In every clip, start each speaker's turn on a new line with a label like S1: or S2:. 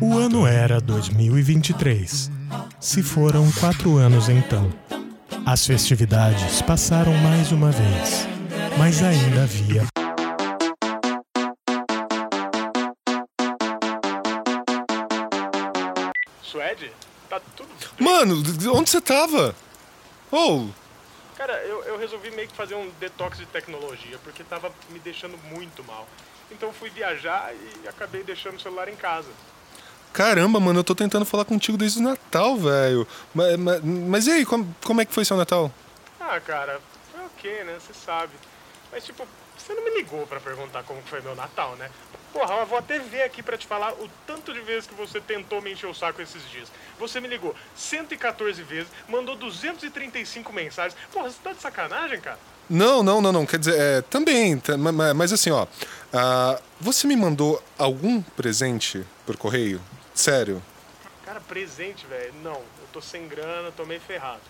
S1: O ano era 2023. Se foram quatro anos então. As festividades passaram mais uma vez, mas ainda havia.
S2: Suede? Tá tudo.
S3: Mano, onde você tava? Oh,
S2: Cara, eu, eu resolvi meio que fazer um detox de tecnologia, porque tava me deixando muito mal. Então fui viajar e acabei deixando o celular em casa.
S3: caramba, mano, eu tô tentando falar contigo desde o Natal, velho. Mas, mas, mas e aí, como, como é que foi seu Natal?
S2: Ah, cara, foi ok, né? Você sabe. Mas, tipo, você não me ligou pra perguntar como foi meu Natal, né? Porra, eu vou até ver aqui pra te falar o tanto de vezes que você tentou me encher o saco esses dias. Você me ligou 114 vezes, mandou 235 mensagens. Porra, você tá de sacanagem, cara?
S3: Não, não, não, não. Quer dizer, é, também, tá, ma- ma- mas assim, ó. ah, você me mandou algum presente por correio? Sério?
S2: Cara, presente, velho. Não, eu tô sem grana, tô meio ferrado.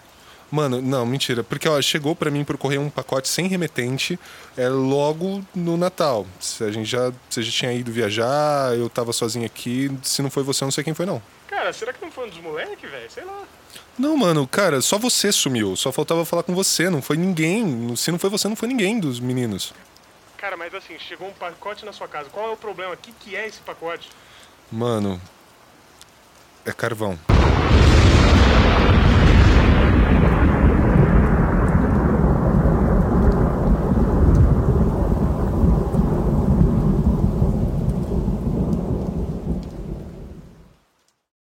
S3: Mano, não, mentira. Porque, ó, chegou pra mim por correio um pacote sem remetente é, logo no Natal. Se a gente já, você já tinha ido viajar, eu tava sozinho aqui. Se não foi você, eu não sei quem foi, não.
S2: Cara, será que não foi um dos moleques, velho? Sei lá.
S3: Não, mano, cara, só você sumiu. Só faltava falar com você. Não foi ninguém. Se não foi você, não foi ninguém dos meninos.
S2: Cara, mas assim, chegou um pacote na sua casa. Qual é o problema? O que, que é esse pacote?
S3: Mano, é carvão.